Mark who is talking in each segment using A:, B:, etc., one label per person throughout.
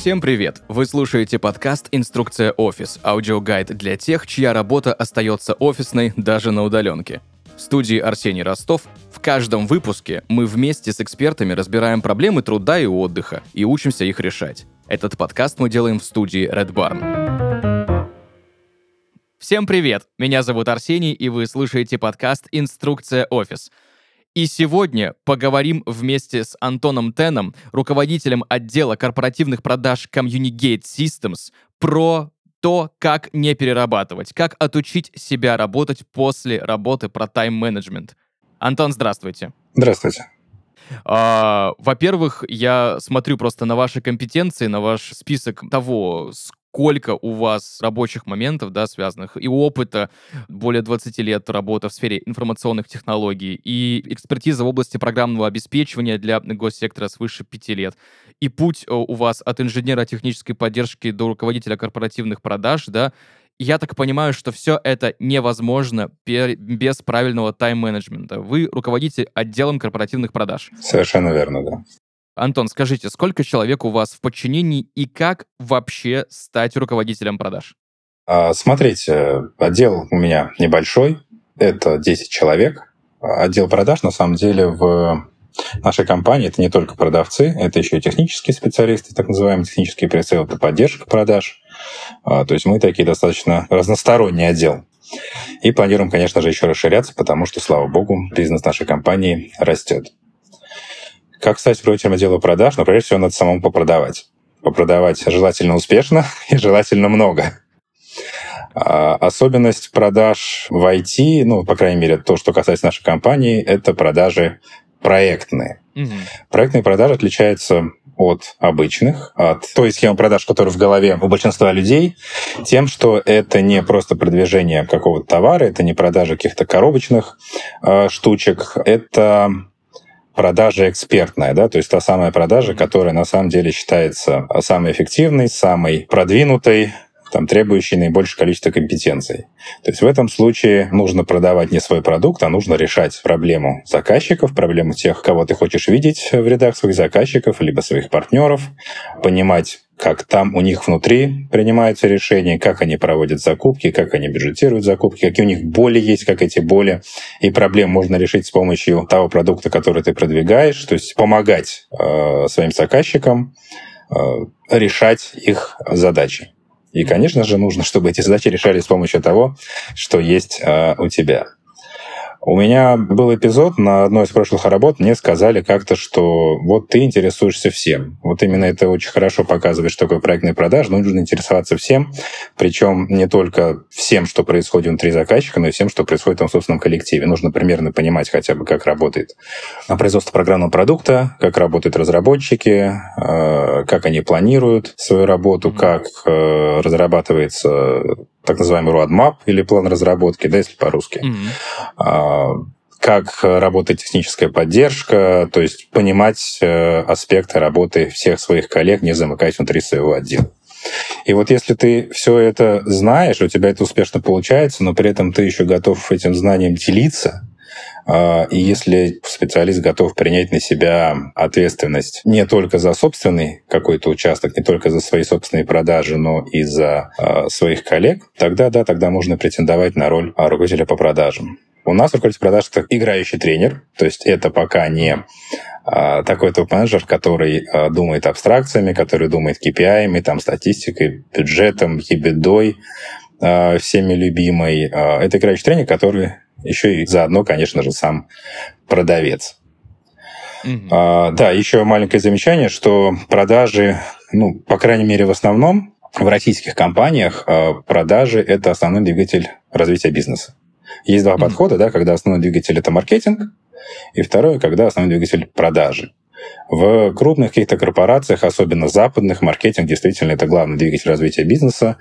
A: Всем привет! Вы слушаете подкаст «Инструкция офис» — аудиогайд для тех, чья работа остается офисной даже на удаленке. В студии Арсений Ростов в каждом выпуске мы вместе с экспертами разбираем проблемы труда и отдыха и учимся их решать. Этот подкаст мы делаем в студии Red Barn. Всем привет! Меня зовут Арсений, и вы слушаете подкаст «Инструкция офис». И сегодня поговорим вместе с Антоном Теном, руководителем отдела корпоративных продаж Communicate Systems, про то, как не перерабатывать, как отучить себя работать после работы про тайм-менеджмент. Антон, здравствуйте.
B: Здравствуйте.
A: А, во-первых, я смотрю просто на ваши компетенции, на ваш список того, сколько у вас рабочих моментов, да, связанных, и опыта, более 20 лет работы в сфере информационных технологий, и экспертиза в области программного обеспечивания для госсектора свыше 5 лет, и путь э, у вас от инженера технической поддержки до руководителя корпоративных продаж, да, я так понимаю, что все это невозможно без правильного тайм-менеджмента. Вы руководите отделом корпоративных продаж.
B: Совершенно верно, да.
A: Антон, скажите, сколько человек у вас в подчинении и как вообще стать руководителем продаж?
B: А, смотрите, отдел у меня небольшой, это 10 человек. Отдел продаж, на самом деле, в нашей компании это не только продавцы, это еще и технические специалисты, так называемые технические прицелы, это поддержка продаж. А, то есть мы такие достаточно разносторонний отдел. И планируем, конечно же, еще расширяться, потому что, слава богу, бизнес нашей компании растет. Как стать руководителем отдела продаж? Но прежде всего надо самому попродавать. Попродавать желательно успешно и желательно много. А особенность продаж в IT, ну, по крайней мере, то, что касается нашей компании, это продажи проектные. Угу. Проектные продажи отличаются от обычных, от той схемы продаж, которая в голове у большинства людей, тем, что это не просто продвижение какого-то товара, это не продажа каких-то коробочных э, штучек, это продажа экспертная, да, то есть та самая продажа, которая на самом деле считается самой эффективной, самой продвинутой, там, требующей наибольшее количество компетенций. То есть в этом случае нужно продавать не свой продукт, а нужно решать проблему заказчиков, проблему тех, кого ты хочешь видеть в рядах своих заказчиков, либо своих партнеров, понимать, как там у них внутри принимаются решения, как они проводят закупки, как они бюджетируют закупки, какие у них боли есть, как эти боли и проблемы можно решить с помощью того продукта, который ты продвигаешь, то есть помогать э, своим заказчикам э, решать их задачи. И, конечно же, нужно, чтобы эти задачи решались с помощью того, что есть э, у тебя. У меня был эпизод на одной из прошлых работ, мне сказали как-то, что вот ты интересуешься всем. Вот именно это очень хорошо показывает, что такое проектная продажа. Нужно интересоваться всем, причем не только всем, что происходит внутри заказчика, но и всем, что происходит в том собственном коллективе. Нужно примерно понимать хотя бы, как работает производство программного продукта, как работают разработчики, э, как они планируют свою работу, как э, разрабатывается так называемый roadmap или план разработки, да, если по-русски. Mm-hmm. Как работает техническая поддержка, то есть понимать э, аспекты работы всех своих коллег, не замыкаясь внутри своего отдела. И вот если ты все это знаешь, у тебя это успешно получается, но при этом ты еще готов этим знанием делиться, и если специалист готов принять на себя ответственность не только за собственный какой-то участок, не только за свои собственные продажи, но и за а, своих коллег, тогда да, тогда можно претендовать на роль руководителя по продажам. У нас руководитель продаж — это играющий тренер, то есть это пока не а, такой топ-менеджер, который думает абстракциями, который думает KPI, там, статистикой, бюджетом, ебедой, всеми любимой. Это играющий тренер, который еще и заодно, конечно же, сам продавец. Mm-hmm. А, да, еще маленькое замечание, что продажи, ну, по крайней мере, в основном в российских компаниях а, продажи – это основной двигатель развития бизнеса. Есть два mm-hmm. подхода, да, когда основной двигатель – это маркетинг, и второе, когда основной двигатель – продажи. В крупных каких-то корпорациях, особенно западных, маркетинг действительно это главный двигатель развития бизнеса.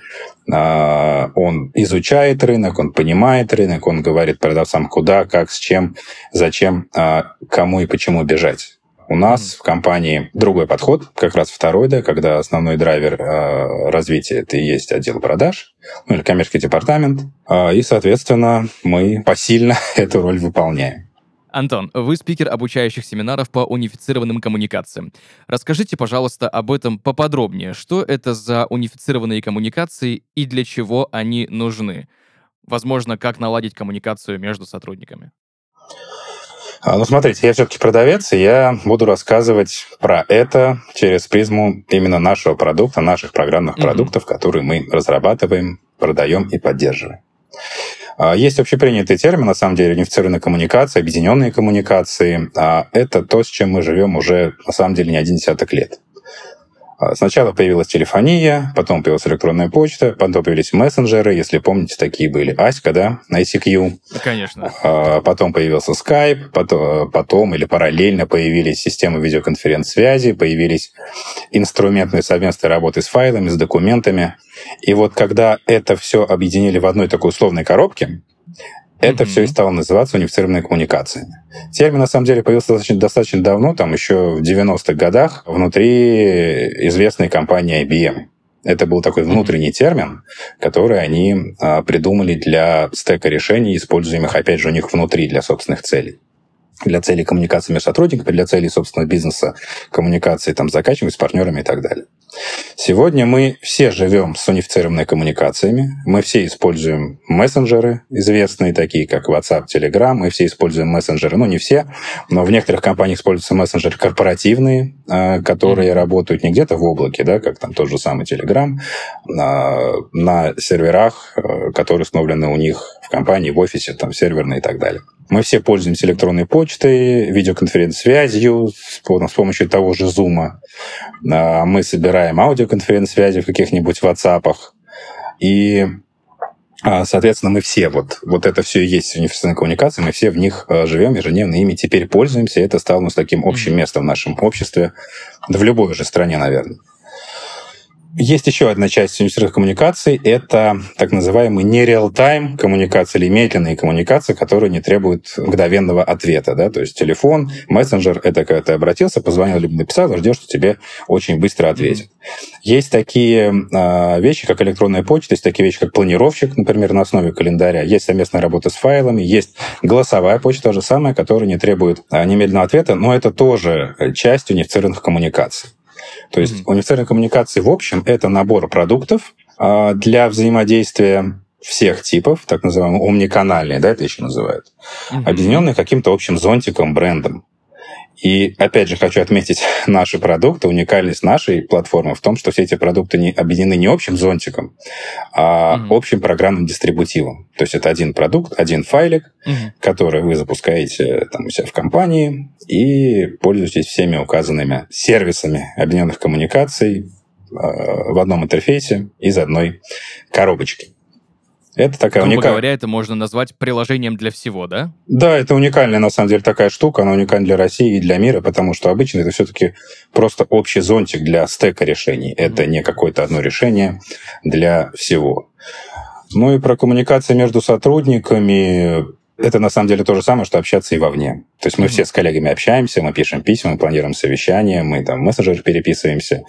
B: А, он изучает рынок, он понимает рынок, он говорит продавцам куда, как, с чем, зачем, а, кому и почему бежать. У нас в компании другой подход, как раз второй, да, когда основной драйвер э, развития это и есть отдел продаж, ну или коммерческий департамент, э, и, соответственно, мы посильно эту роль выполняем.
A: Антон, вы спикер обучающих семинаров по унифицированным коммуникациям. Расскажите, пожалуйста, об этом поподробнее. Что это за унифицированные коммуникации и для чего они нужны? Возможно, как наладить коммуникацию между сотрудниками?
B: А, ну, смотрите, я все-таки продавец, и я буду рассказывать про это через призму именно нашего продукта, наших программных mm-hmm. продуктов, которые мы разрабатываем, продаем и поддерживаем. А, есть общепринятый термин, на самом деле, унифицированная коммуникация, объединенные коммуникации. А, это то, с чем мы живем уже, на самом деле, не один десяток лет. А, сначала появилась телефония, потом появилась электронная почта, потом появились мессенджеры, если помните, такие были Аська, да, ICQ.
A: Конечно.
B: А, потом появился Skype, потом, потом или параллельно появились системы видеоконференц-связи, появились инструменты совместной работы с файлами, с документами. И вот когда это все объединили в одной такой условной коробке, это mm-hmm. все и стало называться унифицированными коммуникациями. Термин, на самом деле, появился достаточно, достаточно давно, там еще в 90-х годах, внутри известной компании IBM. Это был такой внутренний термин, который они а, придумали для стека решений, используемых, опять же, у них внутри для собственных целей для целей коммуникации между сотрудниками, для целей собственного бизнеса, коммуникации там, с заказчиками, с партнерами и так далее. Сегодня мы все живем с унифицированными коммуникациями, мы все используем мессенджеры известные, такие как WhatsApp, Telegram, мы все используем мессенджеры, ну не все, но в некоторых компаниях используются мессенджеры корпоративные, а, которые работают не где-то в облаке, да, как там тот же самый Telegram, а, на серверах, а, которые установлены у них в компании, в офисе, там серверные и так далее. Мы все пользуемся электронной почтой, видеоконференц-связью с, с помощью того же Zoom. А, мы собираем аудиоконференц-связи в каких-нибудь WhatsApp. И а, Соответственно, мы все, вот, вот это все и есть универсальная коммуникация, мы все в них а, живем ежедневно, ими теперь пользуемся, и это стало у нас таким общим местом в нашем обществе, да в любой же стране, наверное. Есть еще одна часть университетских коммуникаций. Это так называемые не реал-тайм коммуникации или медленные коммуникации, которые не требуют мгновенного ответа. Да? То есть телефон, мессенджер — это когда ты обратился, позвонил, либо написал, ждешь, что тебе очень быстро ответят. Есть такие э, вещи, как электронная почта, есть такие вещи, как планировщик, например, на основе календаря. Есть совместная работа с файлами, есть голосовая почта, то же самое, которая не требует э, немедленного ответа, но это тоже часть унифицированных коммуникаций. То есть mm-hmm. универсальные коммуникации в общем это набор продуктов а, для взаимодействия всех типов, так называемые омниканальные, да, это еще называют, mm-hmm. объединенные каким-то общим зонтиком, брендом. И опять же хочу отметить наши продукты, уникальность нашей платформы в том, что все эти продукты не объединены не общим зонтиком, а mm-hmm. общим программным дистрибутивом. То есть это один продукт, один файлик, mm-hmm. который вы запускаете там, у себя в компании и пользуетесь всеми указанными сервисами объединенных коммуникаций э, в одном интерфейсе из одной коробочки. Это такая
A: Грубо
B: уникальная...
A: говоря, это можно назвать приложением для всего, да?
B: Да, это уникальная, на самом деле, такая штука. Она уникальна для России и для мира, потому что обычно это все-таки просто общий зонтик для стека решений. Mm-hmm. Это не какое-то одно решение для всего. Ну и про коммуникации между сотрудниками это на самом деле то же самое, что общаться и вовне. То есть мы все с коллегами общаемся, мы пишем письма, мы планируем совещания, мы там в мессенджерах переписываемся,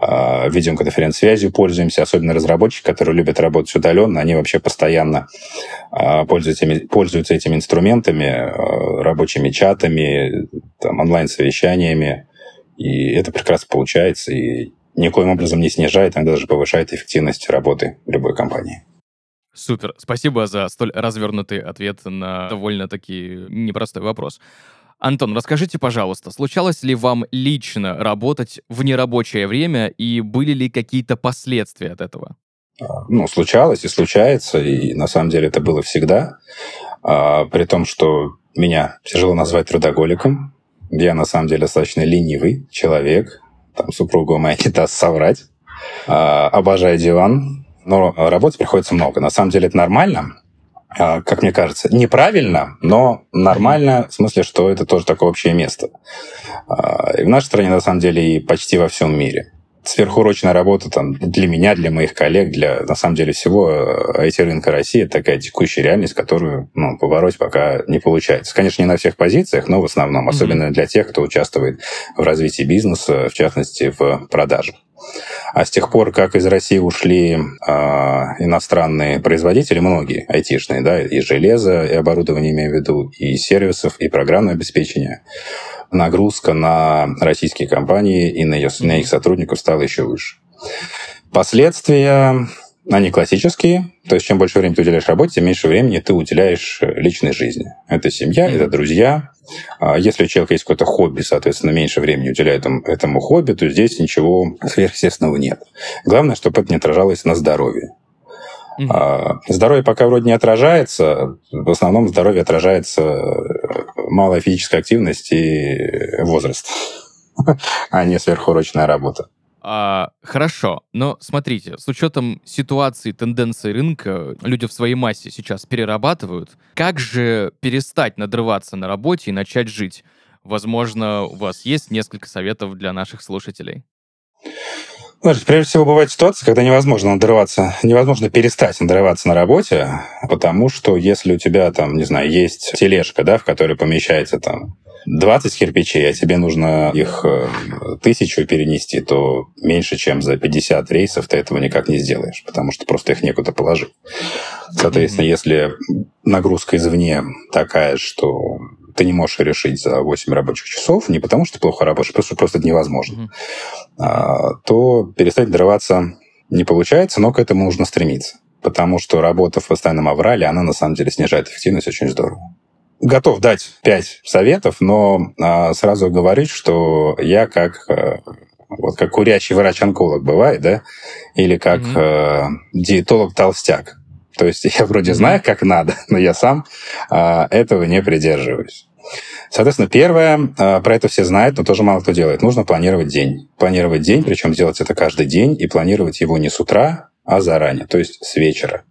B: э, видеоконференц-связью пользуемся, особенно разработчики, которые любят работать удаленно, они вообще постоянно э, пользуются, этими, пользуются этими инструментами, э, рабочими чатами, там, онлайн-совещаниями, и это прекрасно получается, и никоим образом не снижает, иногда даже повышает эффективность работы любой компании.
A: Супер. Спасибо за столь развернутый ответ на довольно-таки непростой вопрос. Антон, расскажите, пожалуйста, случалось ли вам лично работать в нерабочее время и были ли какие-то последствия от этого?
B: А, ну, случалось и случается, и на самом деле это было всегда. А, при том, что меня тяжело назвать трудоголиком. Я на самом деле достаточно ленивый человек. Там супруга моя не даст соврать. А, обожаю диван, но работать приходится много. На самом деле это нормально, а, как мне кажется, неправильно, но нормально в смысле, что это тоже такое общее место. А, и в нашей стране, на самом деле, и почти во всем мире. сверхурочная работа там для меня, для моих коллег, для, на самом деле, всего IT-рынка России, это такая текущая реальность, которую ну, побороть пока не получается. Конечно, не на всех позициях, но в основном, особенно mm-hmm. для тех, кто участвует в развитии бизнеса, в частности, в продажах. А с тех пор, как из России ушли э, иностранные производители, многие айтишные, да, и железо, и оборудование, имею в виду, и сервисов, и программное обеспечение, нагрузка на российские компании и на, ее, на их сотрудников стала еще выше. Последствия они классические, то есть чем больше времени ты уделяешь работе, тем меньше времени ты уделяешь личной жизни. Это семья, это друзья. А если у человека есть какое-то хобби, соответственно, меньше времени уделяет этому хобби, то здесь ничего сверхъестественного нет. Главное, чтобы это не отражалось на здоровье. Mm-hmm. Здоровье пока вроде не отражается. В основном здоровье отражается э, малая физическая активность и возраст, а не сверхурочная работа.
A: А, хорошо, но смотрите, с учетом ситуации, тенденции рынка, люди в своей массе сейчас перерабатывают. Как же перестать надрываться на работе и начать жить? Возможно, у вас есть несколько советов для наших слушателей.
B: Значит, прежде всего, бывает ситуация, когда невозможно надрываться, невозможно перестать надрываться на работе, потому что если у тебя там, не знаю, есть тележка, да, в которой помещается там 20 кирпичей, а тебе нужно их э, тысячу перенести, то меньше, чем за 50 рейсов ты этого никак не сделаешь, потому что просто их некуда положить. Соответственно, mm-hmm. если нагрузка извне такая, что ты не можешь решить за 8 рабочих часов, не потому что плохо работаешь, просто просто это невозможно, mm-hmm. то перестать дрываться не получается, но к этому нужно стремиться. Потому что работа в постоянном аврале, она на самом деле снижает эффективность очень здорово готов дать пять советов, но а, сразу говорить, что я как а, вот как курящий врач-онколог бывает, да, или как mm-hmm. а, диетолог-толстяк. То есть я вроде mm-hmm. знаю, как надо, но я сам а, этого не придерживаюсь. Соответственно, первое, а, про это все знают, но тоже мало кто делает. Нужно планировать день. Планировать день, причем делать это каждый день, и планировать его не с утра, а заранее, то есть с вечера.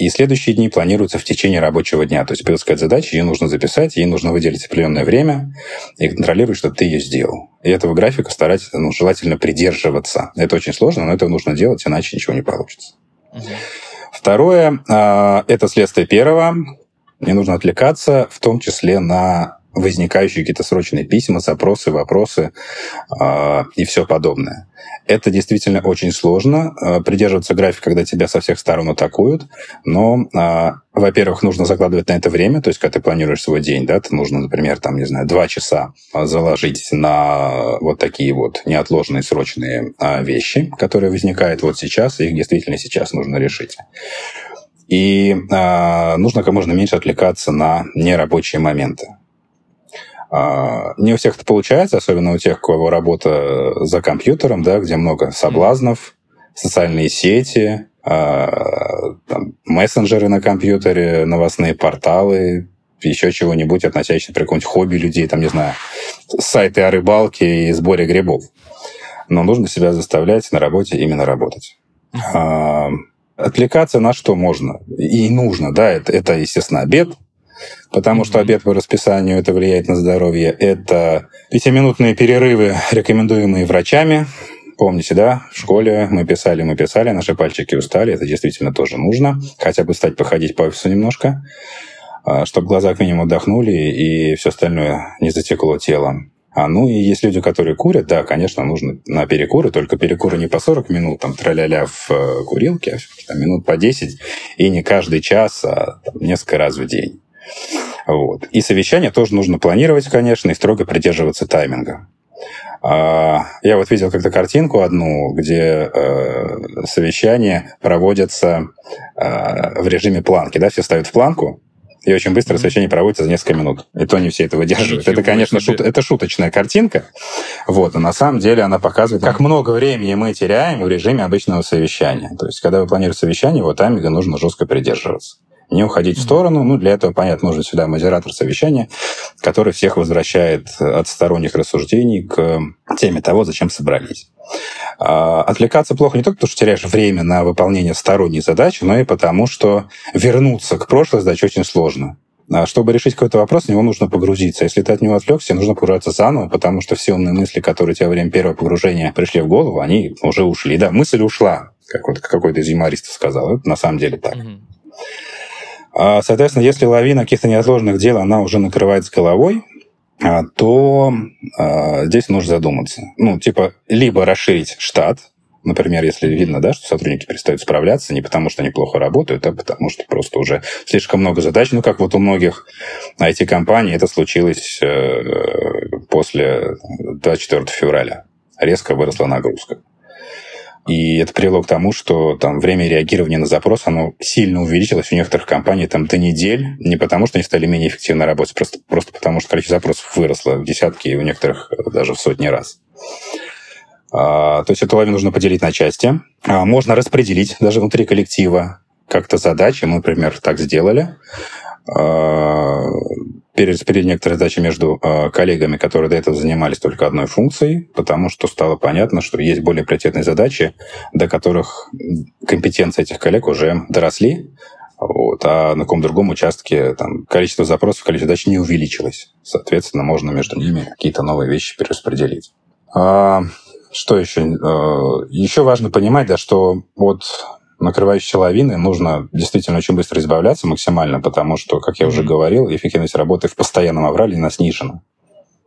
B: И следующие дни планируются в течение рабочего дня. То есть придется сказать задача, ее нужно записать, ей нужно выделить определенное время и контролировать, чтобы ты ее сделал. И этого графика стараться ну, желательно придерживаться. Это очень сложно, но это нужно делать, иначе ничего не получится. Угу. Второе а, – это следствие первого. Не нужно отвлекаться, в том числе на возникающие какие-то срочные письма, запросы, вопросы э, и все подобное. Это действительно очень сложно. Э, придерживаться графика, когда тебя со всех сторон атакуют. Но, э, во-первых, нужно закладывать на это время. То есть, когда ты планируешь свой день, да, ты нужно, например, там, не знаю, два часа заложить на вот такие вот неотложные срочные э, вещи, которые возникают вот сейчас, и их действительно сейчас нужно решить. И э, нужно как можно меньше отвлекаться на нерабочие моменты. А, не у всех это получается, особенно у тех, у кого работа за компьютером, да, где много соблазнов, социальные сети, а, там, мессенджеры на компьютере, новостные порталы, еще чего-нибудь, относящееся при каком-нибудь хобби людей, там, не знаю, сайты о рыбалке и сборе грибов. Но нужно себя заставлять на работе именно работать. А, отвлекаться на что можно и нужно, да, это, это естественно, обед, потому что обед по расписанию это влияет на здоровье. Это пятиминутные перерывы, рекомендуемые врачами. Помните, да, в школе мы писали, мы писали, наши пальчики устали, это действительно тоже нужно. Хотя бы стать походить по офису немножко, а, чтобы глаза к минимуму отдохнули и все остальное не затекло телом. А, ну и есть люди, которые курят, да, конечно, нужно на перекуры, только перекуры не по 40 минут, там, траля-ля в э, курилке, а минут по 10, и не каждый час, а там, несколько раз в день. Вот. И совещание тоже нужно планировать, конечно, и строго придерживаться тайминга. А, я вот видел как-то картинку одну, где э, совещания проводятся э, в режиме планки. Да? Все ставят в планку, и очень быстро совещание проводится за несколько минут. И то не все это выдерживают. Ничего это, конечно, шут, это шуточная картинка. Вот, но на самом деле она показывает, как много времени мы теряем в режиме обычного совещания. То есть, когда вы планируете совещание, его тайминга нужно жестко придерживаться не уходить в сторону. Ну, для этого, понятно, нужен сюда модератор совещания, который всех возвращает от сторонних рассуждений к теме того, зачем собрались. А, отвлекаться плохо не только потому, что теряешь время на выполнение сторонней задачи, но и потому, что вернуться к прошлой задаче очень сложно. А чтобы решить какой-то вопрос, в него нужно погрузиться. Если ты от него отвлекся, нужно погружаться заново, потому что все умные мысли, которые у тебя во время первого погружения пришли в голову, они уже ушли. Да, мысль ушла, как вот какой-то из юмористов сказал. Это на самом деле так. Mm-hmm. Соответственно, если лавина каких-то неотложных дел, она уже накрывает с головой, а, то а, здесь нужно задуматься. Ну, типа, либо расширить штат, Например, если видно, да, что сотрудники перестают справляться не потому, что они плохо работают, а потому что просто уже слишком много задач. Ну, как вот у многих IT-компаний это случилось э, после 24 февраля. Резко выросла нагрузка. И это привело к тому, что там время реагирования на запрос, оно сильно увеличилось у некоторых компаний там до недель, не потому что они стали менее эффективно работать, просто, просто потому что количество запросов выросло в десятки и у некоторых даже в сотни раз. А, то есть эту лавину нужно поделить на части. А, можно распределить даже внутри коллектива как-то задачи. Мы, например, так сделали. А, перераспределить некоторые задачи между коллегами, которые до этого занимались только одной функцией, потому что стало понятно, что есть более приоритетные задачи, до которых компетенции этих коллег уже доросли, вот, а на каком другом участке там, количество запросов, количество задач не увеличилось. Соответственно, можно между ними какие-то новые вещи перераспределить. Что еще? Э, еще важно понимать, да, что от накрывающей лавины нужно действительно очень быстро избавляться максимально, потому что, как я уже говорил, эффективность работы в постоянном аврале она снижена.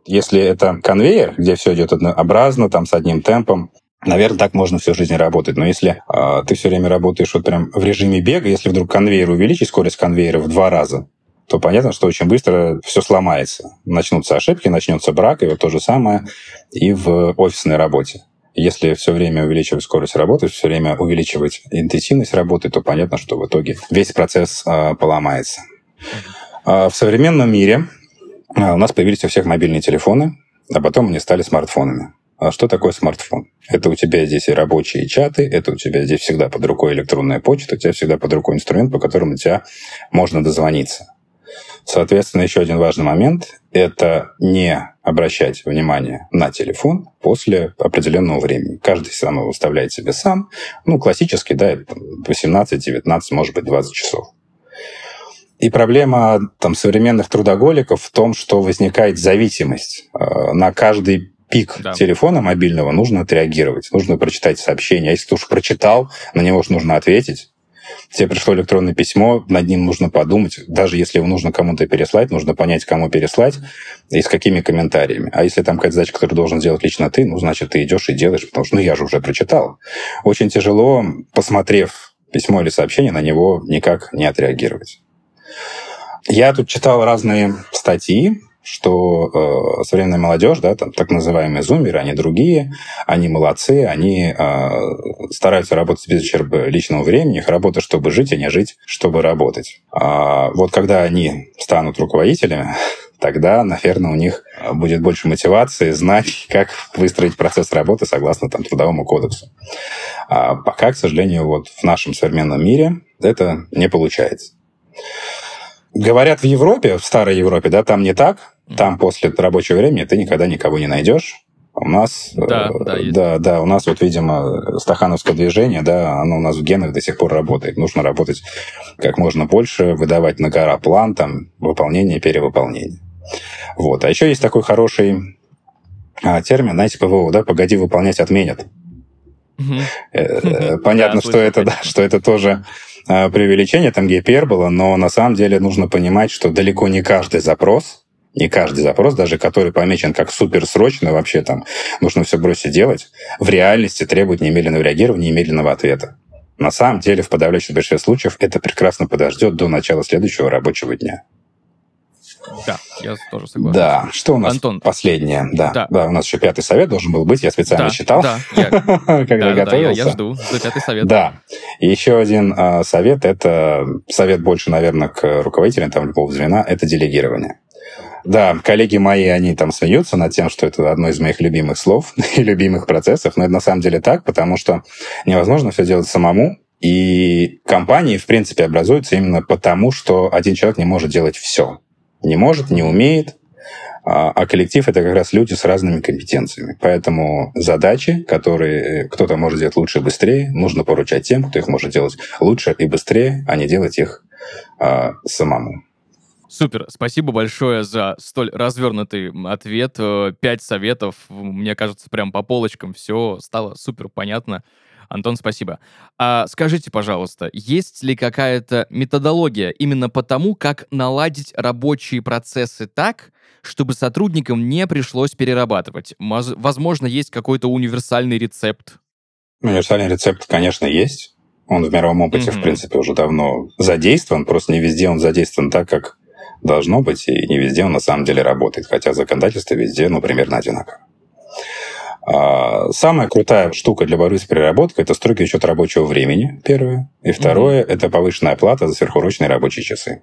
B: Если это конвейер, где все идет однообразно, там с одним темпом, Наверное, так можно всю жизнь работать. Но если э, ты все время работаешь вот прям в режиме бега, если вдруг конвейер увеличить скорость конвейера в два раза, то понятно, что очень быстро все сломается. Начнутся ошибки, начнется брак, и вот то же самое и в офисной работе. Если все время увеличивать скорость работы, все время увеличивать интенсивность работы, то понятно, что в итоге весь процесс э, поломается. Э, в современном мире э, у нас появились у всех мобильные телефоны, а потом они стали смартфонами. А что такое смартфон? Это у тебя здесь и рабочие чаты, это у тебя здесь всегда под рукой электронная почта, у тебя всегда под рукой инструмент, по которому тебя можно дозвониться. Соответственно, еще один важный момент – это не обращать внимание на телефон после определенного времени. Каждый сам его выставляет себе сам. Ну, классически, да, это 18, 19, может быть, 20 часов. И проблема там, современных трудоголиков в том, что возникает зависимость. Э, на каждый пик да. телефона мобильного нужно отреагировать. Нужно прочитать сообщение. А если ты уж прочитал, на него же нужно ответить тебе пришло электронное письмо, над ним нужно подумать. Даже если его нужно кому-то переслать, нужно понять, кому переслать и с какими комментариями. А если там какая-то задача, которую должен сделать лично ты, ну, значит, ты идешь и делаешь, потому что, ну, я же уже прочитал. Очень тяжело, посмотрев письмо или сообщение, на него никак не отреагировать. Я тут читал разные статьи что э, современная молодежь, да, там, так называемые зумеры, они другие, они молодцы, они э, стараются работать без ущерба личного времени, их работа, чтобы жить, а не жить, чтобы работать. А вот когда они станут руководителями, тогда, наверное, у них будет больше мотивации знать, как выстроить процесс работы согласно там, Трудовому кодексу. А пока, к сожалению, вот в нашем современном мире это не получается. Говорят, в Европе, в старой Европе, да, там не так. Там после рабочего времени ты никогда никого не найдешь. У нас, да, э, да, да, да, у нас вот, видимо, стахановское движение, да, оно у нас в генах до сих пор работает. Нужно работать как можно больше, выдавать на гора план, там, выполнение, перевыполнение. Вот. А еще есть такой хороший а, термин, знаете, ПВО, да, погоди, выполнять отменят. Угу. Понятно, что это, да, что это тоже а, преувеличение, там гипербола, но на самом деле нужно понимать, что далеко не каждый запрос не каждый запрос, даже который помечен как суперсрочно, вообще там нужно все бросить делать, в реальности требует немедленного реагирования, немедленного ответа. На самом деле, в подавляющем большинстве случаев это прекрасно подождет до начала следующего рабочего дня.
A: Да, я тоже согласен.
B: Да, что у нас Антон. последнее? Да, да. да, у нас еще пятый совет должен был быть, я специально
A: да, я,
B: когда
A: да,
B: готовился.
A: Да, я, я жду за пятый совет.
B: Да, и еще один э, совет, это совет больше, наверное, к руководителям там любого звена, это делегирование. Да, коллеги мои, они там смеются над тем, что это одно из моих любимых слов и любимых процессов, но это на самом деле так, потому что невозможно все делать самому, и компании, в принципе, образуются именно потому, что один человек не может делать все. Не может, не умеет, а, а коллектив — это как раз люди с разными компетенциями. Поэтому задачи, которые кто-то может делать лучше и быстрее, нужно поручать тем, кто их может делать лучше и быстрее, а не делать их а, самому.
A: Супер, спасибо большое за столь развернутый ответ. Э, пять советов, мне кажется, прям по полочкам все стало супер понятно. Антон, спасибо. А скажите, пожалуйста, есть ли какая-то методология именно по тому, как наладить рабочие процессы так, чтобы сотрудникам не пришлось перерабатывать? Возможно, есть какой-то универсальный рецепт?
B: Универсальный рецепт, конечно, есть. Он в мировом опыте, mm-hmm. в принципе, уже давно задействован, просто не везде он задействован так, как должно быть, и не везде он на самом деле работает, хотя законодательство везде, ну, примерно одинаково. А, самая крутая штука для борьбы с переработкой – это строгий учет рабочего времени, первое. И второе mm-hmm. – это повышенная оплата за сверхурочные рабочие часы.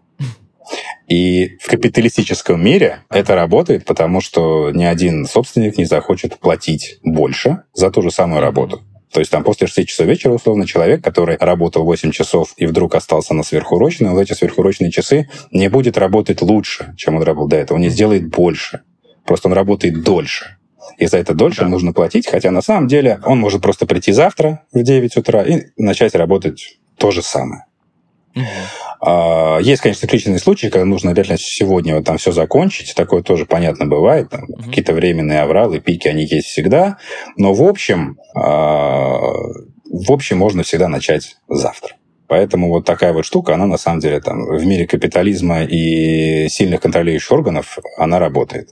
B: И в капиталистическом мире это работает, потому что ни один собственник не захочет платить больше за ту же самую работу. То есть там после 6 часов вечера, условно, человек, который работал 8 часов и вдруг остался на сверхурочные, вот эти сверхурочные часы не будет работать лучше, чем он работал до этого. Он не сделает больше. Просто он работает дольше. И за это дольше да. нужно платить, хотя на самом деле он может просто прийти завтра в 9 утра и начать работать то же самое. Угу. Есть, конечно, исключительные случаи, когда нужно обязательно сегодня вот там все закончить. Такое тоже понятно бывает. Там, угу. Какие-то временные авралы, пики, они есть всегда. Но в общем, а, в общем, можно всегда начать завтра. Поэтому вот такая вот штука, она на самом деле там в мире капитализма и сильных контролирующих органов, она работает.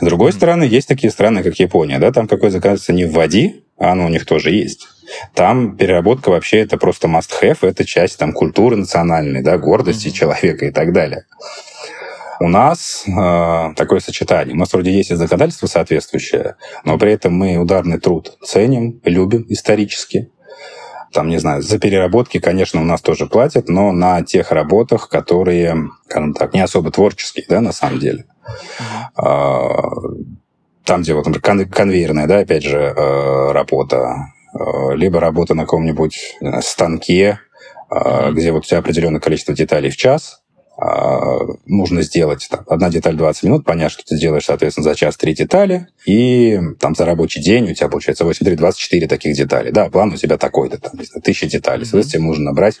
B: С другой стороны, есть такие страны, как Япония, да, там какое законодательство не вводи, а оно у них тоже есть. Там переработка вообще это просто must-have, это часть там культуры национальной, да, гордости mm-hmm. человека и так далее. У нас э, такое сочетание. У нас вроде есть и законодательство соответствующее, но при этом мы ударный труд ценим, любим исторически. Там, не знаю, за переработки, конечно, у нас тоже платят, но на тех работах, которые, скажем так, не особо творческие, да, на самом деле. Uh-huh. Там, где вот, например, конвейерная, да, опять же, э, работа, э, либо работа на каком-нибудь станке, uh-huh. где вот у тебя определенное количество деталей в час, а, нужно сделать там, одна деталь 20 минут, понять, что ты сделаешь, соответственно, за час три детали, и там за рабочий день у тебя получается 8, 3, 24 таких деталей. Да, план у тебя такой-то, там, не знаю, тысяча деталей. Соответственно, тебе нужно набрать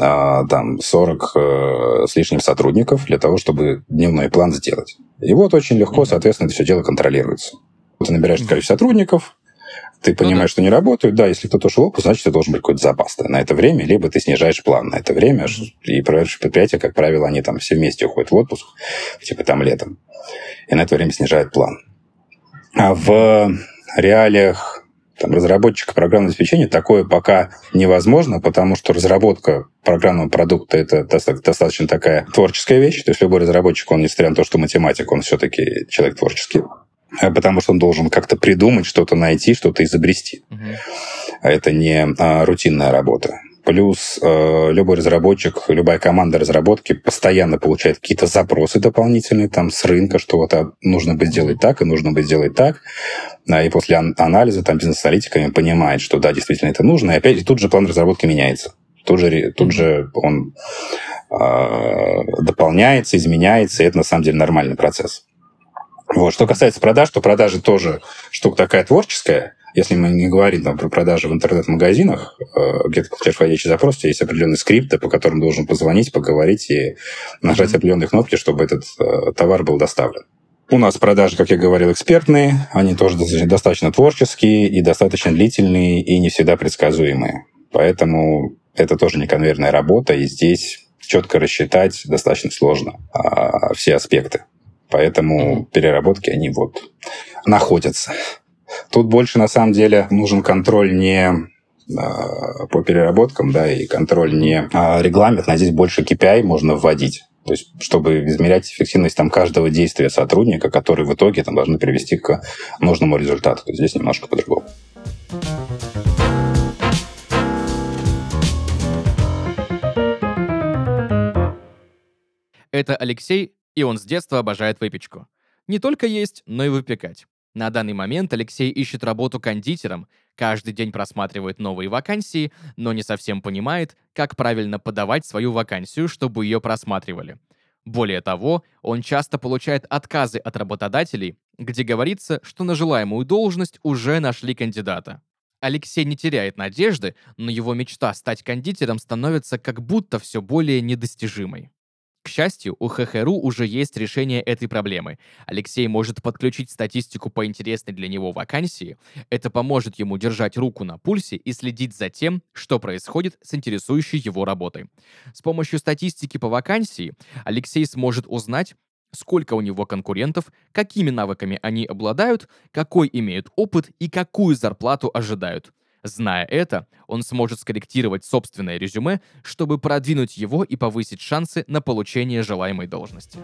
B: а, там 40 э, с лишним сотрудников для того, чтобы дневной план сделать. И вот очень легко, соответственно, это все дело контролируется. Ты набираешь количество сотрудников, ты понимаешь, ну, да. что не работают, да, если кто-то ушел в отпуск, значит, это должен быть какой-то запас на это время, либо ты снижаешь план на это время, и проверяешь предприятия, как правило, они там все вместе уходят в отпуск, типа там летом, и на это время снижают план. А в реалиях там, разработчика программного обеспечения такое пока невозможно, потому что разработка программного продукта это достаточно такая творческая вещь. То есть любой разработчик, он, несмотря на то, что математик, он все-таки человек творческий. Э, потому что он должен как-то придумать, что-то найти, что-то изобрести. Угу. Это не а, рутинная работа. Плюс э, любой разработчик, любая команда разработки постоянно получает какие-то запросы дополнительные там с рынка, что вот а, нужно бы сделать так, и нужно бы сделать так. А, и после ан- анализа там бизнес-аналитиками понимает, что да, действительно это нужно. И опять и тут же план разработки меняется. Тут же, тут же он э, дополняется, изменяется, и это на самом деле нормальный процесс. Вот. Что касается продаж, то продажи тоже штука такая творческая. Если мы не говорим там, про продажи в интернет-магазинах, э, где ты получаешь входящий запрос, у тебя есть определенные скрипты, по которым должен позвонить, поговорить и нажать mm-hmm. определенные кнопки, чтобы этот э, товар был доставлен. У нас продажи, как я говорил, экспертные, они тоже достаточно творческие и достаточно длительные и не всегда предсказуемые. Поэтому это тоже не конвейерная работа, и здесь четко рассчитать достаточно сложно а, все аспекты. Поэтому переработки, они вот находятся. Тут больше, на самом деле, нужен контроль не а, по переработкам, да, и контроль не а регламент, а здесь больше KPI можно вводить. То есть, чтобы измерять эффективность там, каждого действия сотрудника, который в итоге там, должны привести к нужному результату. То есть здесь немножко по-другому.
A: Это Алексей и он с детства обожает выпечку. Не только есть, но и выпекать. На данный момент Алексей ищет работу кондитером, каждый день просматривает новые вакансии, но не совсем понимает, как правильно подавать свою вакансию, чтобы ее просматривали. Более того, он часто получает отказы от работодателей, где говорится, что на желаемую должность уже нашли кандидата. Алексей не теряет надежды, но его мечта стать кондитером становится как будто все более недостижимой. К счастью, у ХХРУ уже есть решение этой проблемы. Алексей может подключить статистику по интересной для него вакансии. Это поможет ему держать руку на пульсе и следить за тем, что происходит с интересующей его работой. С помощью статистики по вакансии Алексей сможет узнать, сколько у него конкурентов, какими навыками они обладают, какой имеют опыт и какую зарплату ожидают. Зная это, он сможет скорректировать собственное резюме, чтобы продвинуть его и повысить шансы на получение желаемой должности.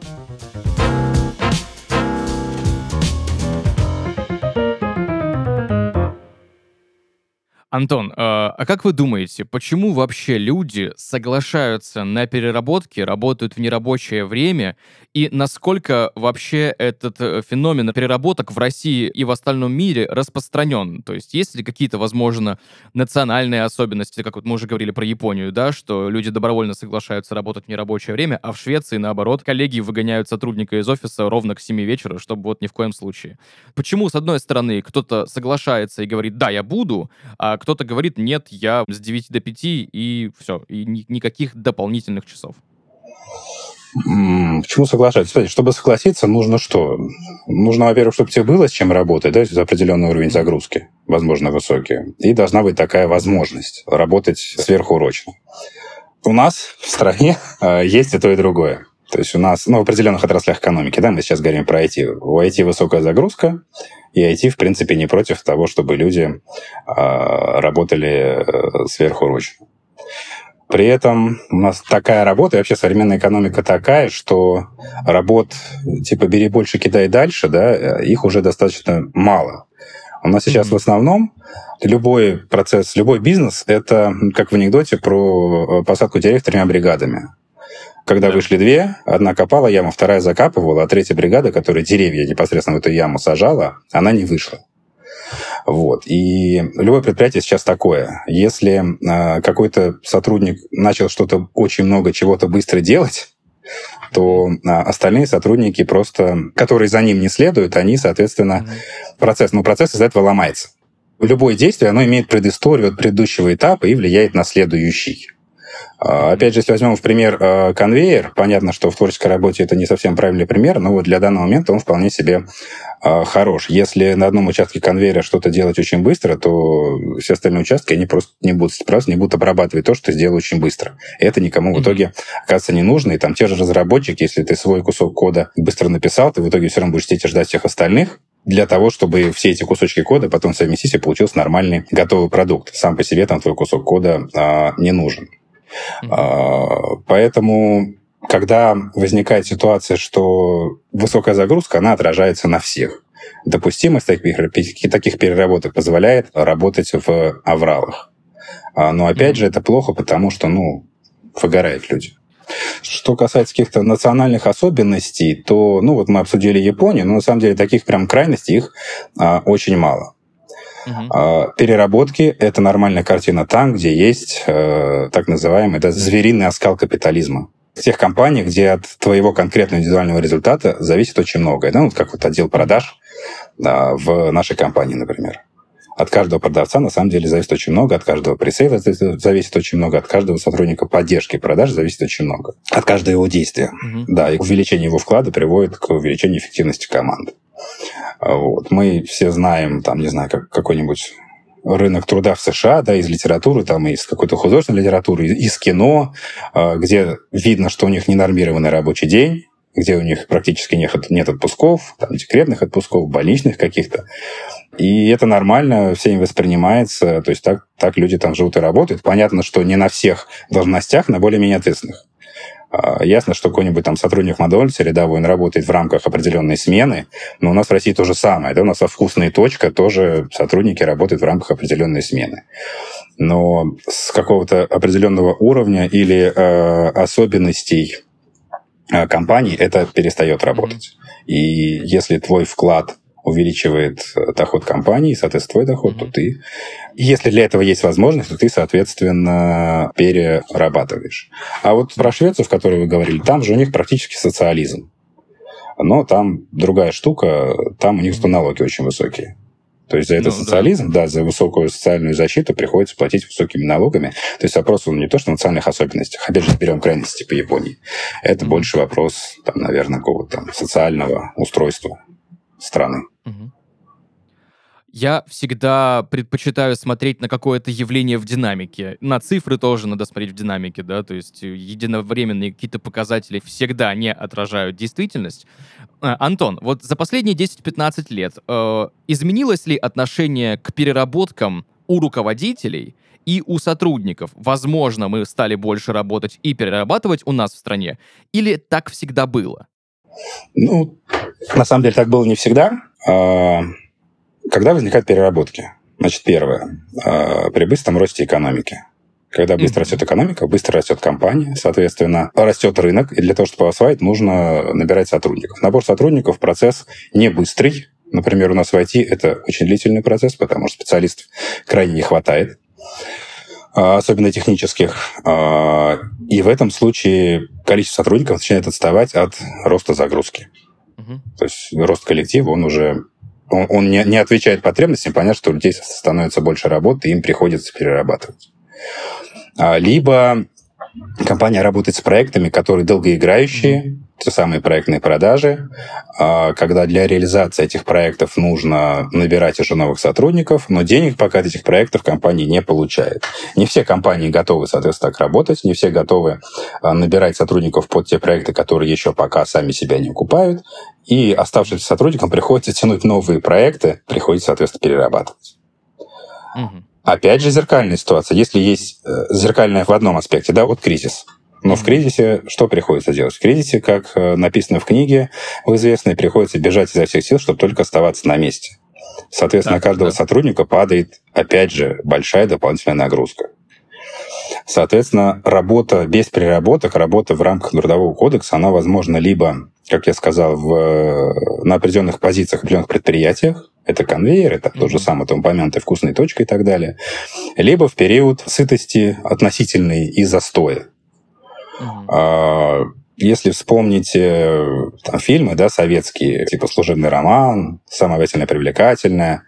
A: Антон, а, а как вы думаете, почему вообще люди соглашаются на переработки, работают в нерабочее время, и насколько вообще этот э, феномен переработок в России и в остальном мире распространен? То есть есть ли какие-то, возможно, национальные особенности, как вот мы уже говорили про Японию, да, что люди добровольно соглашаются работать в нерабочее время, а в Швеции, наоборот, коллеги выгоняют сотрудника из офиса ровно к 7 вечера, чтобы вот ни в коем случае. Почему, с одной стороны, кто-то соглашается и говорит, да, я буду, а кто-то говорит, нет, я с 9 до 5 и все, и ни- никаких дополнительных часов.
B: Почему соглашаться? Кстати, чтобы согласиться, нужно что? Нужно, во-первых, чтобы тебе было с чем работать, да, за определенный уровень загрузки, возможно, высокий. И должна быть такая возможность работать сверхурочно. У нас в стране э, есть и то, и другое. То есть у нас, ну, в определенных отраслях экономики, да, мы сейчас говорим про IT. У IT высокая загрузка, и IT, в принципе, не против того, чтобы люди э, работали э, сверхурочно. При этом у нас такая работа, и вообще современная экономика такая, что работ типа «бери больше, кидай дальше», да, их уже достаточно мало. У нас сейчас mm-hmm. в основном любой процесс, любой бизнес — это как в анекдоте про посадку деревьев тремя бригадами. Когда да. вышли две, одна копала яму, вторая закапывала, а третья бригада, которая деревья непосредственно в эту яму сажала, она не вышла. Вот. И любое предприятие сейчас такое. Если э, какой-то сотрудник начал что-то очень много чего-то быстро делать, то а, остальные сотрудники просто, которые за ним не следуют, они, соответственно, процесс, ну, процесс из этого ломается. Любое действие, оно имеет предысторию от предыдущего этапа и влияет на следующий. А, опять же, если возьмем в пример а, конвейер, понятно, что в творческой работе это не совсем правильный пример, но вот для данного момента он вполне себе а, хорош. Если на одном участке конвейера что-то делать очень быстро, то все остальные участки, они просто не будут, просто не будут обрабатывать то, что ты сделал очень быстро. И это никому в итоге, оказывается, не нужно. И там те же разработчики, если ты свой кусок кода быстро написал, ты в итоге все равно будешь сидеть и ждать всех остальных, для того, чтобы все эти кусочки кода потом совместить и получился нормальный готовый продукт. Сам по себе там твой кусок кода а, не нужен. Mm-hmm. Поэтому, когда возникает ситуация, что высокая загрузка, она отражается на всех. Допустимость таких, таких переработок позволяет работать в авралах. А, но опять mm-hmm. же, это плохо, потому что, ну, выгорают люди. Что касается каких-то национальных особенностей, то, ну, вот мы обсудили Японию, но на самом деле таких прям крайностей их а, очень мало. Uh-huh. Переработки — это нормальная картина там, где есть э, так называемый да, звериный оскал капитализма. В тех компаниях, где от твоего конкретного индивидуального результата зависит очень многое. Да? Вот как вот отдел продаж да, в нашей компании, например. От каждого продавца на самом деле зависит очень много, от каждого пресейла зависит очень много, от каждого сотрудника поддержки продаж зависит очень много. От каждого его действия. Uh-huh. Да, и увеличение его вклада приводит к увеличению эффективности команды. Вот. Мы все знаем, там, не знаю, как какой-нибудь рынок труда в США, да, из литературы, там, из какой-то художественной литературы, из кино, а, где видно, что у них ненормированный рабочий день, где у них практически нет, нет отпусков, там, декретных отпусков, больничных каких-то. И это нормально, всеми воспринимается, то есть так, так люди там живут и работают. Понятно, что не на всех должностях, на более-менее ответственных. А, ясно, что какой-нибудь там сотрудник Макдональдса рядовой, он работает в рамках определенной смены, но у нас в России то же самое. Да? У нас во «Вкусная точка» тоже сотрудники работают в рамках определенной смены. Но с какого-то определенного уровня или э, особенностей э, компании это перестает работать. И если твой вклад увеличивает э, доход компании, соответственно, твой доход, то ты... Если для этого есть возможность, то ты, соответственно, перерабатываешь. А вот про Швецию, в которой вы говорили, там же у них практически социализм. Но там другая штука, там у них налоги очень высокие. То есть за этот ну, социализм, да. да, за высокую социальную защиту приходится платить высокими налогами. То есть вопрос он не то, что в национальных особенностях. Опять же, берем крайности типа Японии. Это mm-hmm. больше вопрос, там, наверное, какого-то социального устройства страны.
A: Я всегда предпочитаю смотреть на какое-то явление в динамике. На цифры тоже надо смотреть в динамике, да, то есть единовременные какие-то показатели всегда не отражают действительность. А, Антон, вот за последние 10-15 лет э, изменилось ли отношение к переработкам у руководителей и у сотрудников? Возможно, мы стали больше работать и перерабатывать у нас в стране, или так всегда было?
B: Ну, на самом деле так было не всегда. Когда возникают переработки? Значит, первое. А, при быстром росте экономики. Когда быстро mm-hmm. растет экономика, быстро растет компания, соответственно, растет рынок, и для того, чтобы осваивать, нужно набирать сотрудников. Набор сотрудников – процесс не быстрый. Например, у нас в IT это очень длительный процесс, потому что специалистов крайне не хватает, а, особенно технических. А, и в этом случае количество сотрудников начинает отставать от роста загрузки. Mm-hmm. То есть рост коллектива, он уже он, он не, не отвечает потребностям, понятно, что у людей становится больше работы, им приходится перерабатывать. А, либо компания работает с проектами, которые долгоиграющие, те самые проектные продажи, а, когда для реализации этих проектов нужно набирать уже новых сотрудников, но денег пока от этих проектов компания не получает. Не все компании готовы, соответственно, так работать, не все готовы а, набирать сотрудников под те проекты, которые еще пока сами себя не окупают, и оставшимся сотрудникам приходится тянуть новые проекты, приходится, соответственно, перерабатывать. Угу. Опять же, зеркальная ситуация. Если есть э, зеркальная в одном аспекте, да, вот кризис. Но в кризисе что приходится делать? В кризисе, как э, написано в книге, в известной, приходится бежать изо всех сил, чтобы только оставаться на месте. Соответственно, да, каждого да. сотрудника падает, опять же, большая дополнительная нагрузка. Соответственно, работа без переработок, работа в рамках Трудового кодекса, она возможна либо, как я сказал, в, э, на определенных позициях, определенных предприятиях, это конвейер, это mm-hmm. тот же самый там упомянутый вкусной точка и так далее, либо в период сытости относительной и застоя. Mm-hmm. Если вспомнить там, фильмы да, советские, типа «Служебный роман», «Самая привлекательная»,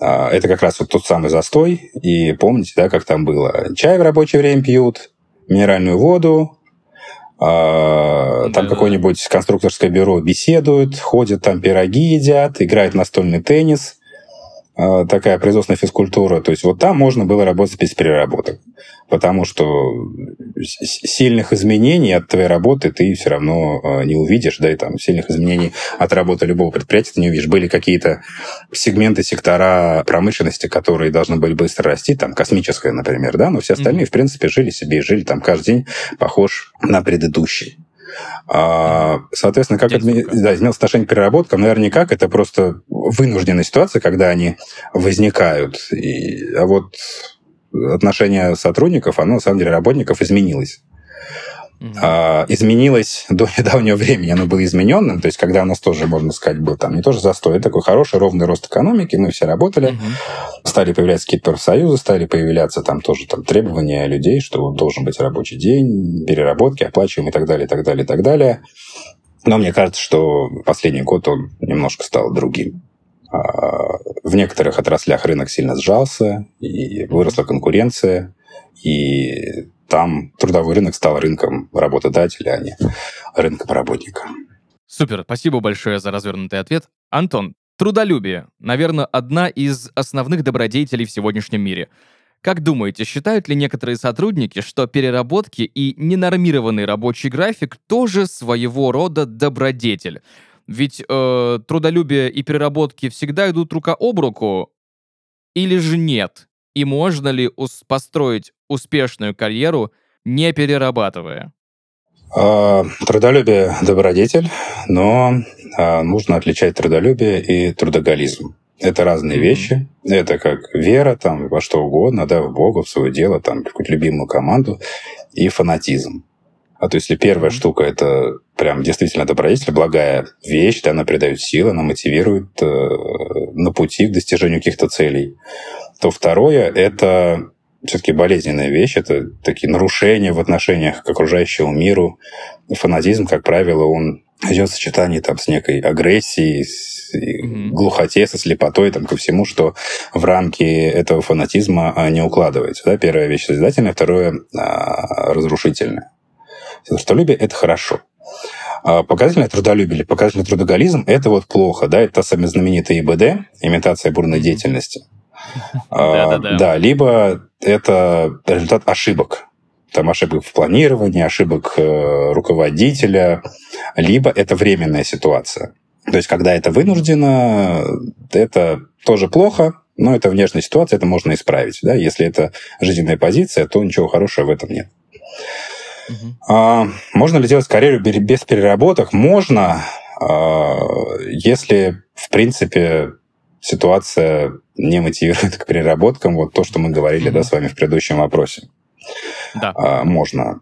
B: а, это как раз вот тот самый застой. И помните, да, как там было? Чай в рабочее время пьют, минеральную воду, а, там да. какое-нибудь конструкторское бюро беседуют, ходят там пироги едят, играют настольный теннис. А, такая производственная физкультура. То есть вот там можно было работать без переработок. Потому что сильных изменений от твоей работы ты все равно а, не увидишь, да, и там сильных изменений от работы любого предприятия ты не увидишь. Были какие-то сегменты, сектора промышленности, которые должны были быстро расти, там космическая, например, да, но все остальные, mm-hmm. в принципе, жили себе и жили там каждый день похож на предыдущий. А, соответственно, как это да, изменилось отношение к переработкам? Наверное, никак. Это просто вынужденная ситуация, когда они возникают. И, а вот отношение сотрудников, оно, на самом деле, работников изменилось. А, изменилось до недавнего времени, оно было измененным, то есть когда у нас тоже, можно сказать, был там не тоже застой, а такой хороший ровный рост экономики, мы все работали, mm-hmm. стали появляться какие-то профсоюзы, стали появляться там тоже там требования людей, что должен быть рабочий день, переработки, оплачиваем и так далее, и так далее, и так далее. Но мне кажется, что последний год он немножко стал другим. А, в некоторых отраслях рынок сильно сжался, и выросла конкуренция, и там трудовой рынок стал рынком работодателя, а не рынком работника.
A: Супер, спасибо большое за развернутый ответ. Антон, трудолюбие, наверное, одна из основных добродетелей в сегодняшнем мире. Как думаете, считают ли некоторые сотрудники, что переработки и ненормированный рабочий график тоже своего рода добродетель? Ведь э, трудолюбие и переработки всегда идут рука об руку, или же нет? И можно ли построить успешную карьеру, не перерабатывая?
B: А, трудолюбие – добродетель, но а, нужно отличать трудолюбие и трудоголизм. Это разные mm-hmm. вещи. Это как вера там, во что угодно, да, в Бога, в свое дело, там, в какую-то любимую команду, и фанатизм. А то если первая mm-hmm. штука – это прям действительно добродетель, благая вещь, да, она придает силы, она мотивирует э, на пути к достижению каких-то целей, то второе – это все-таки болезненная вещь, это такие нарушения в отношениях к окружающему миру. Фанатизм, как правило, он идет сочетание там с некой агрессией, с mm-hmm. глухоте, со слепотой, там, ко всему, что в рамки этого фанатизма а, не укладывается. Да? Первая вещь созидательная, второе а, разрушительное. Трудолюбие – это хорошо. А показательное трудолюбие показательный трудоголизм – это вот плохо. Да? Это та самая знаменитая ИБД, имитация бурной деятельности. Да, либо это результат ошибок там ошибок в планировании, ошибок э, руководителя, либо это временная ситуация. То есть, когда это вынуждено, это тоже плохо, но это внешняя ситуация, это можно исправить. Да? Если это жизненная позиция, то ничего хорошего в этом нет. Угу. А, можно ли делать карьеру без переработок? Можно, а, если, в принципе, ситуация не мотивирует к переработкам. Вот то, что мы говорили mm да, с вами в предыдущем вопросе да. а, можно.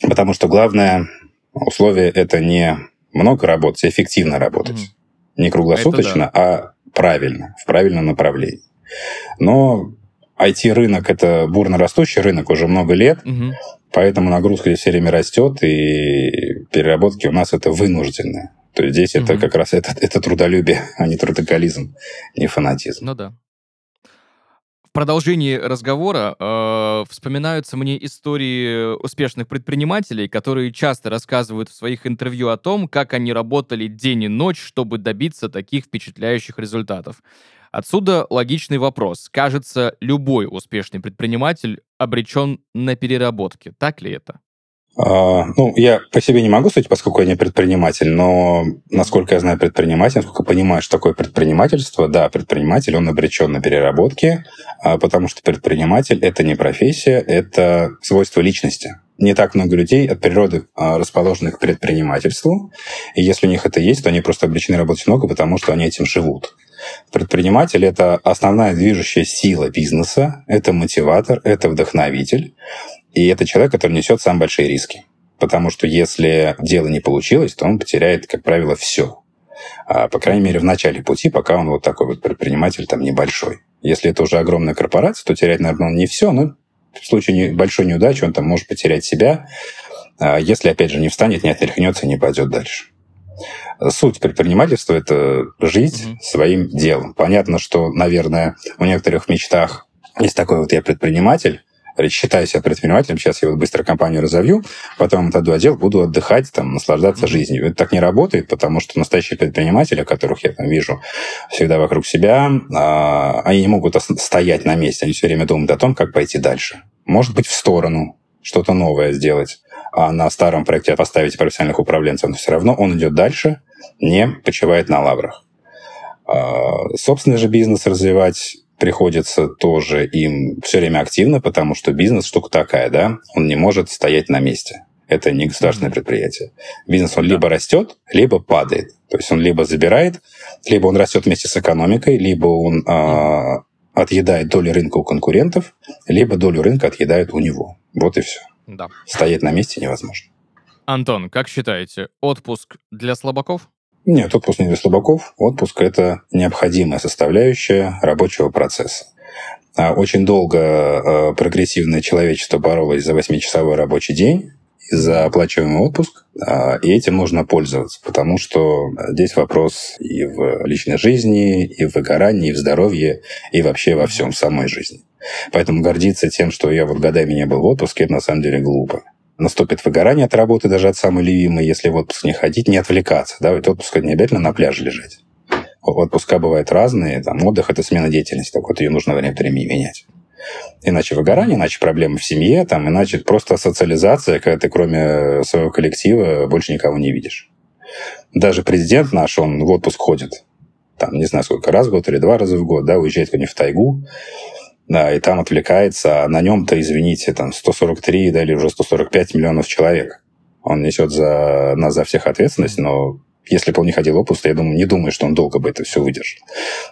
B: Потому что главное условие это не много работать, а эффективно работать. Угу. Не круглосуточно, да. а правильно, в правильном направлении. Но IT-рынок это бурно растущий рынок уже много лет, угу. поэтому нагрузка все время растет, и переработки у нас это вынужденные. То есть здесь угу. это как раз это, это трудолюбие, а не трудоголизм, не фанатизм.
A: Ну да продолжении разговора э, вспоминаются мне истории успешных предпринимателей, которые часто рассказывают в своих интервью о том, как они работали день и ночь, чтобы добиться таких впечатляющих результатов. Отсюда логичный вопрос. Кажется, любой успешный предприниматель обречен на переработки. Так ли это?
B: А, ну, я по себе не могу судить, поскольку я не предприниматель, но насколько я знаю предприниматель, насколько понимаю, что такое предпринимательство, да, предприниматель, он обречен на переработки, а, потому что предприниматель – это не профессия, это свойство личности. Не так много людей от природы а, расположены к предпринимательству, и если у них это есть, то они просто обречены работать много, потому что они этим живут. Предприниматель – это основная движущая сила бизнеса, это мотиватор, это вдохновитель. И это человек, который несет самые большие риски. Потому что если дело не получилось, то он потеряет, как правило, все. А, по крайней мере, в начале пути, пока он вот такой вот предприниматель там небольшой. Если это уже огромная корпорация, то терять, наверное, он не все, но в случае большой неудачи он там может потерять себя, а, если, опять же, не встанет, не отряхнется, не пойдет дальше. Суть предпринимательства – это жить mm-hmm. своим делом. Понятно, что, наверное, в некоторых мечтах есть такой вот я предприниматель, считаю себя предпринимателем, сейчас я вот быстро компанию разовью, потом отойду отдел, буду отдыхать, там, наслаждаться жизнью. Это так не работает, потому что настоящие предприниматели, которых я там вижу всегда вокруг себя, а, они не могут стоять на месте, они все время думают о том, как пойти дальше. Может быть, в сторону, что-то новое сделать, а на старом проекте поставить профессиональных управленцев, но все равно он идет дальше, не почивает на лаврах. А, собственный же бизнес развивать приходится тоже им все время активно, потому что бизнес штука такая, да, он не может стоять на месте. Это не государственное предприятие. Бизнес, он да. либо растет, либо падает. То есть он либо забирает, либо он растет вместе с экономикой, либо он э, отъедает долю рынка у конкурентов, либо долю рынка отъедает у него. Вот и все. Да. Стоять на месте невозможно.
A: Антон, как считаете, отпуск для слабаков?
B: Нет, отпуск не для слабаков. Отпуск – это необходимая составляющая рабочего процесса. А очень долго э, прогрессивное человечество боролось за 8-часовой рабочий день за оплачиваемый отпуск, а, и этим нужно пользоваться, потому что здесь вопрос и в личной жизни, и в выгорании, и в здоровье, и вообще во всем самой жизни. Поэтому гордиться тем, что я вот годами не был в отпуске, это на самом деле глупо наступит выгорание от работы, даже от самой любимой, если в отпуск не ходить, не отвлекаться. Да? Ведь отпуск не обязательно на пляже лежать. Отпуска бывают разные. Там, отдых – это смена деятельности. Так вот, ее нужно время от времени менять. Иначе выгорание, иначе проблемы в семье, там, иначе просто социализация, когда ты кроме своего коллектива больше никого не видишь. Даже президент наш, он в отпуск ходит. Там, не знаю, сколько раз в год или два раза в год, да, уезжает куда-нибудь в тайгу, да, и там отвлекается, а на нем-то, извините, там 143 да, или уже 145 миллионов человек. Он несет за нас за всех ответственность, но если бы он не ходил отпуск, я думаю, не думаю, что он долго бы это все выдержал.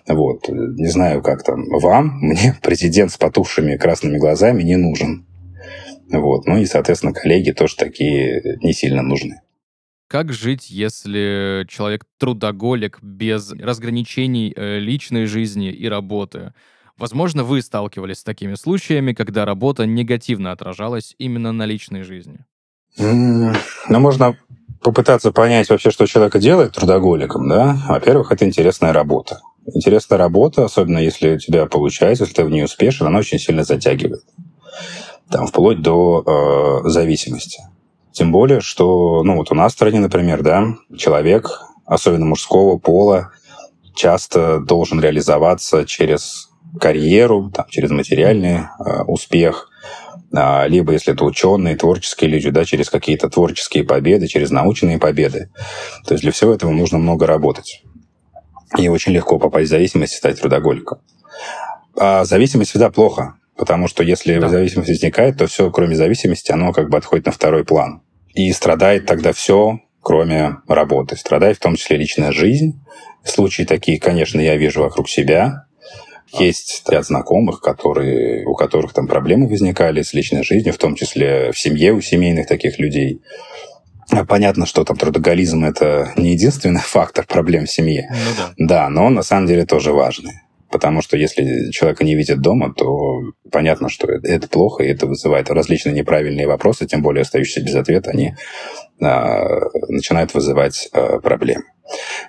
B: Вот. Не знаю, как там вам, мне президент с потухшими красными глазами не нужен. Вот. Ну и, соответственно, коллеги тоже такие не сильно нужны.
A: Как жить, если человек трудоголик без разграничений э, личной жизни и работы? Возможно, вы сталкивались с такими случаями, когда работа негативно отражалась именно на личной жизни.
B: Ну, можно попытаться понять вообще, что человека делает трудоголиком, да, во-первых, это интересная работа. Интересная работа, особенно если у тебя получается, если ты в ней успешен, она очень сильно затягивает. Там, вплоть до э, зависимости. Тем более, что, ну, вот у нас в стране, например, да, человек, особенно мужского пола, часто должен реализоваться через карьеру, там, через материальный э, успех, э, либо, если это ученые, творческие люди, да, через какие-то творческие победы, через научные победы. То есть для всего этого нужно много работать. И очень легко попасть в зависимость и стать трудоголиком. А зависимость всегда плохо, потому что если да. зависимость возникает, то все, кроме зависимости, оно как бы отходит на второй план. И страдает тогда все, кроме работы. Страдает в том числе личная жизнь. Случаи такие, конечно, я вижу вокруг себя. Есть ряд знакомых, которые, у которых там проблемы возникали с личной жизнью, в том числе в семье у семейных таких людей. Понятно, что там трудоголизм – это не единственный фактор проблем в семье. Ну, да. да, но он на самом деле тоже важный. Потому что если человека не видят дома, то понятно, что это плохо, и это вызывает различные неправильные вопросы, тем более остающиеся без ответа, они а, начинают вызывать а, проблемы.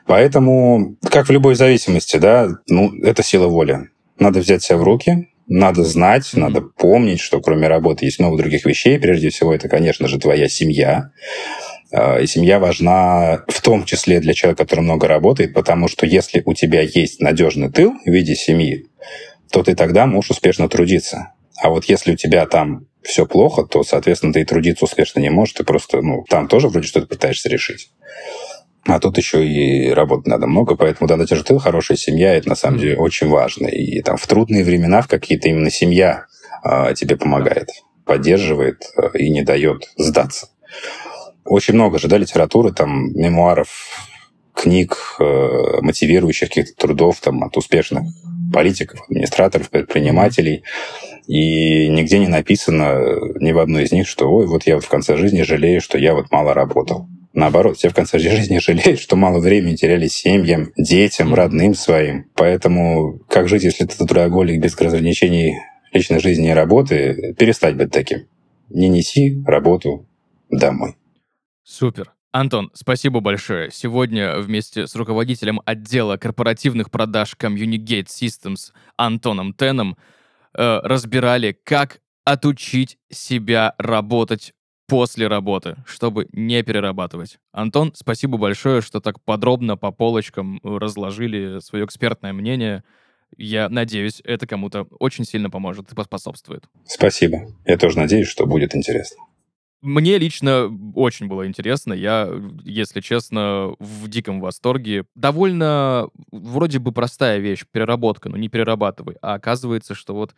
B: Поэтому, как в любой зависимости, да, ну, это сила воли. Надо взять себя в руки, надо знать, надо помнить, что кроме работы есть много других вещей. Прежде всего, это, конечно же, твоя семья. А, и семья важна в том числе для человека, который много работает, потому что если у тебя есть надежный тыл в виде семьи, то ты тогда можешь успешно трудиться. А вот если у тебя там все плохо, то, соответственно, ты и трудиться успешно не можешь, ты просто, ну, там тоже вроде что-то пытаешься решить. А тут еще и работать надо много, поэтому да, надежный тыл, хорошая семья, это на самом деле очень важно. И там в трудные времена в какие-то именно семья э, тебе помогает, поддерживает э, и не дает сдаться. Очень много же, да, литературы, там, мемуаров, книг, э, мотивирующих каких-то трудов там, от успешных политиков, администраторов, предпринимателей. И нигде не написано ни в одной из них, что ой, вот я вот в конце жизни жалею, что я вот мало работал. Наоборот, все в конце жизни жалеют, что мало времени теряли семьям, детям, родным своим. Поэтому как жить, если ты трудоголик без разграничений личной жизни и работы, перестать быть таким. Не неси работу домой.
A: Супер. Антон, спасибо большое. Сегодня вместе с руководителем отдела корпоративных продаж Communicate Systems Антоном Теном э, разбирали, как отучить себя работать после работы, чтобы не перерабатывать. Антон, спасибо большое, что так подробно по полочкам разложили свое экспертное мнение. Я надеюсь, это кому-то очень сильно поможет и поспособствует.
B: Спасибо. Я тоже надеюсь, что будет интересно.
A: Мне лично очень было интересно. Я, если честно, в диком восторге. Довольно вроде бы простая вещь, переработка, но не перерабатывай. А оказывается, что вот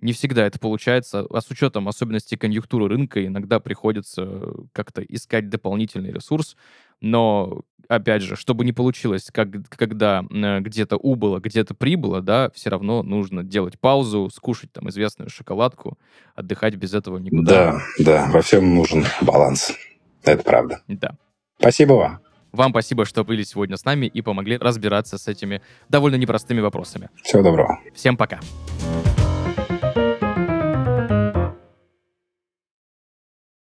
A: не всегда это получается, а с учетом особенностей конъюнктуры рынка иногда приходится как-то искать дополнительный ресурс, но, опять же, чтобы не получилось, как, когда э, где-то убыло, где-то прибыло, да, все равно нужно делать паузу, скушать там известную шоколадку, отдыхать без этого
B: никуда. Да, да, во всем нужен баланс. Это правда.
A: Да.
B: Спасибо вам.
A: Вам спасибо, что были сегодня с нами и помогли разбираться с этими довольно непростыми вопросами.
B: Всего доброго.
A: Всем пока. Пока.